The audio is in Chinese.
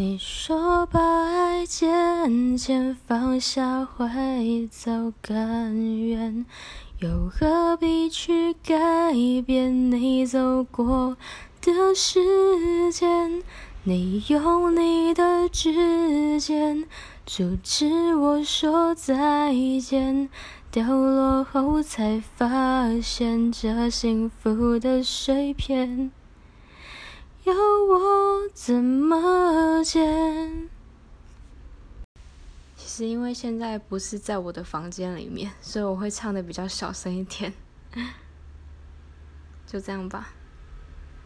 你说把爱渐渐放下会走更远，又何必去改变你走过的时间？你用你的指尖阻止我说再见，掉落后才发现这幸福的碎片。怎么见？其实因为现在不是在我的房间里面，所以我会唱的比较小声一点。就这样吧。